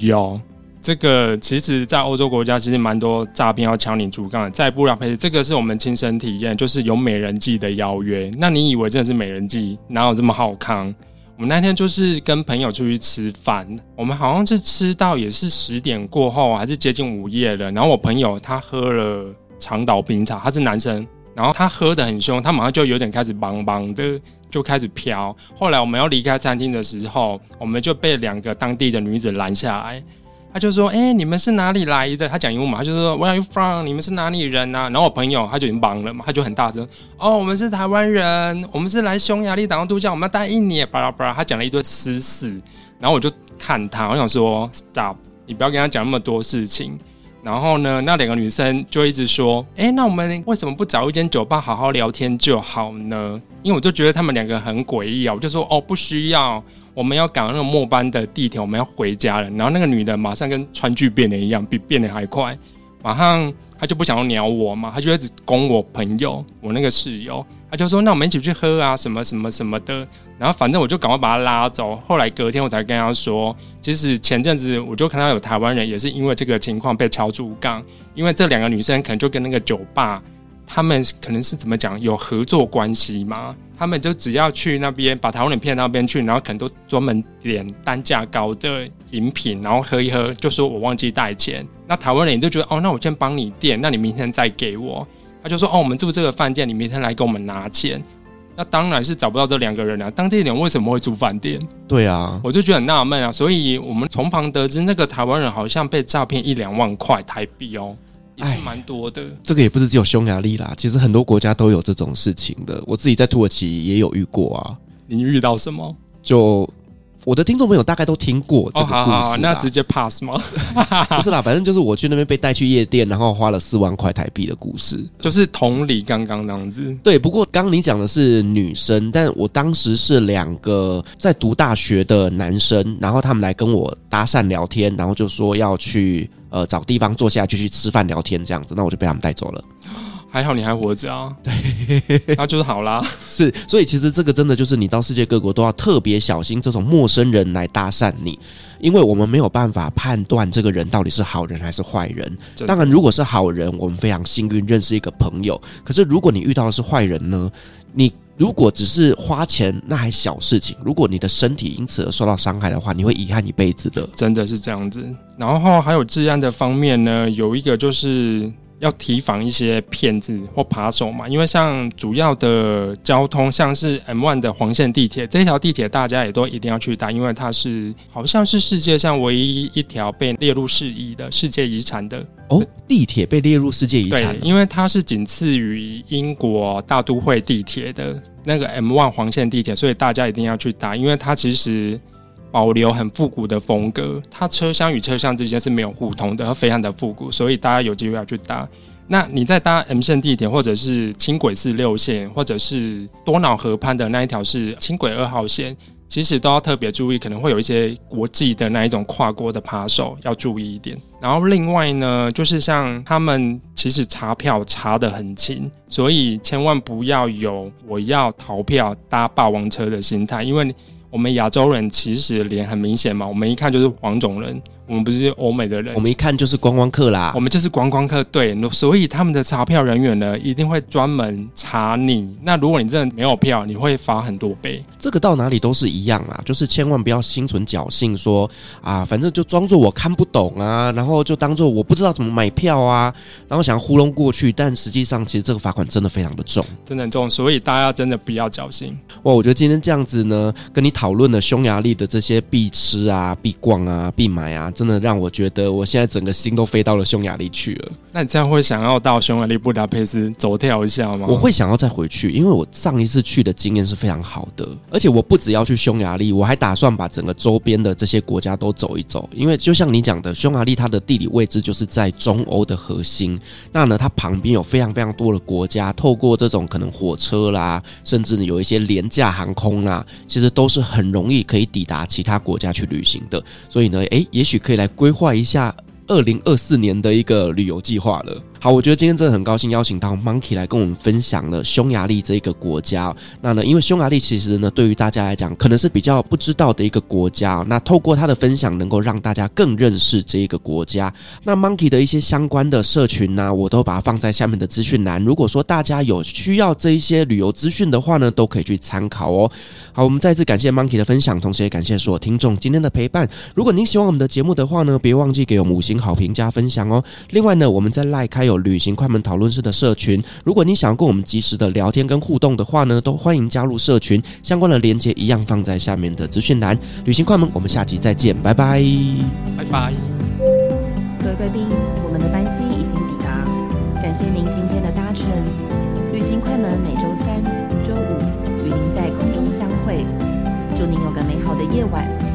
有。这个其实，在欧洲国家，其实蛮多诈骗要敲你竹杠。在布达佩斯，这个是我们亲身体验，就是有美人计的邀约。那你以为真的是美人计？哪有这么好康？我们那天就是跟朋友出去吃饭，我们好像是吃到也是十点过后，还是接近午夜了。然后我朋友他喝了长岛冰茶，他是男生，然后他喝得很凶，他马上就有点开始邦邦的，就开始飘。后来我们要离开餐厅的时候，我们就被两个当地的女子拦下来。他就说：“哎、你们是哪里来的？”他讲英文嘛，他就说：“Where are you from？你们是哪里人啊？”然后我朋友他就已经忙了嘛，他就很大声：“哦，我们是台湾人，我们是来匈牙利打工度假，我们要待一年。”巴拉巴拉，他讲了一堆私事。然后我就看他，我想说：“Stop，你不要跟他讲那么多事情。”然后呢，那两个女生就一直说：“哎、那我们为什么不找一间酒吧好好聊天就好呢？”因为我就觉得他们两个很诡异啊，我就说：“哦，不需要。”我们要赶那个末班的地铁，我们要回家了。然后那个女的马上跟川剧变脸一样，比变脸还快。马上她就不想要鸟我嘛，她就一直拱我朋友，我那个室友。她就说：“那我们一起去喝啊，什么什么什么的。”然后反正我就赶快把她拉走。后来隔天我才跟她说，其实前阵子我就看到有台湾人也是因为这个情况被敲竹杠，因为这两个女生可能就跟那个酒吧，他们可能是怎么讲有合作关系嘛。他们就只要去那边，把台湾人骗到那边去，然后可能都专门点单价高的饮品，然后喝一喝，就说我忘记带钱。那台湾人也就觉得，哦，那我先帮你垫，那你明天再给我。他就说，哦，我们住这个饭店，你明天来给我们拿钱。那当然是找不到这两个人啊，当地人为什么会住饭店？对啊，我就觉得很纳闷啊。所以我们从旁得知，那个台湾人好像被诈骗一两万块台币哦。也是蛮多的，这个也不是只有匈牙利啦，其实很多国家都有这种事情的。我自己在土耳其也有遇过啊。你遇到什么？就我的听众朋友大概都听过这个故事。哦，好好，那直接 pass 吗？[laughs] 不是啦，反正就是我去那边被带去夜店，然后花了四万块台币的故事，就是同理刚刚那样子。对，不过刚刚你讲的是女生，但我当时是两个在读大学的男生，然后他们来跟我搭讪聊天，然后就说要去。呃，找地方坐下继续吃饭聊天这样子，那我就被他们带走了。还好你还活着啊，对，那就是好啦。[laughs] 是，所以其实这个真的就是你到世界各国都要特别小心这种陌生人来搭讪你，因为我们没有办法判断这个人到底是好人还是坏人。当然，如果是好人，我们非常幸运认识一个朋友。可是如果你遇到的是坏人呢？你如果只是花钱，那还小事情；如果你的身体因此而受到伤害的话，你会遗憾一辈子的。真的是这样子。然后还有治安的方面呢，有一个就是。要提防一些骗子或扒手嘛，因为像主要的交通，像是 M1 的黄线地铁，这条地铁大家也都一定要去搭，因为它是好像是世界上唯一一条被列入世遗的世界遗产的哦。地铁被列入世界遗产，对，因为它是仅次于英国大都会地铁的那个 M1 黄线地铁，所以大家一定要去搭，因为它其实。保留很复古的风格，它车厢与车厢之间是没有互通的，它非常的复古，所以大家有机会要去搭。那你在搭 M 线地铁，或者是轻轨四六线，或者是多瑙河畔的那一条是轻轨二号线，其实都要特别注意，可能会有一些国际的那一种跨国的扒手，要注意一点。然后另外呢，就是像他们其实查票查得很勤，所以千万不要有我要逃票搭霸王车的心态，因为。我们亚洲人其实脸很明显嘛，我们一看就是黄种人。我们不是欧美的人，我们一看就是观光客啦。我们就是观光客，对，所以他们的查票人员呢，一定会专门查你。那如果你真的没有票，你会罚很多倍。这个到哪里都是一样啦，就是千万不要心存侥幸，说啊，反正就装作我看不懂啊，然后就当做我不知道怎么买票啊，然后想糊弄过去。但实际上，其实这个罚款真的非常的重，真的很重。所以大家真的不要侥幸。哇，我觉得今天这样子呢，跟你讨论了匈牙利的这些必吃啊、必逛啊、必买啊。真的让我觉得，我现在整个心都飞到了匈牙利去了。那你这样会想要到匈牙利布达佩斯走跳一下吗？我会想要再回去，因为我上一次去的经验是非常好的。而且我不只要去匈牙利，我还打算把整个周边的这些国家都走一走。因为就像你讲的，匈牙利它的地理位置就是在中欧的核心。那呢，它旁边有非常非常多的国家，透过这种可能火车啦，甚至有一些廉价航空啦，其实都是很容易可以抵达其他国家去旅行的。所以呢，诶，也许可以来规划一下二零二四年的一个旅游计划了。好，我觉得今天真的很高兴邀请到 Monkey 来跟我们分享了匈牙利这一个国家。那呢，因为匈牙利其实呢，对于大家来讲可能是比较不知道的一个国家。那透过他的分享，能够让大家更认识这一个国家。那 Monkey 的一些相关的社群呢，我都把它放在下面的资讯栏。如果说大家有需要这一些旅游资讯的话呢，都可以去参考哦。好，我们再次感谢 Monkey 的分享，同时也感谢所有听众今天的陪伴。如果您喜欢我们的节目的话呢，别忘记给我们五星好评加分享哦。另外呢，我们在 LINE 开有旅行快门讨论室的社群，如果你想要跟我们及时的聊天跟互动的话呢，都欢迎加入社群。相关的链接一样放在下面的资讯栏。旅行快门，我们下集再见，拜拜，拜拜。各位贵宾，我们的班机已经抵达，感谢您今天的搭乘。旅行快门每周三、周五与您在空中相会，祝您有个美好的夜晚。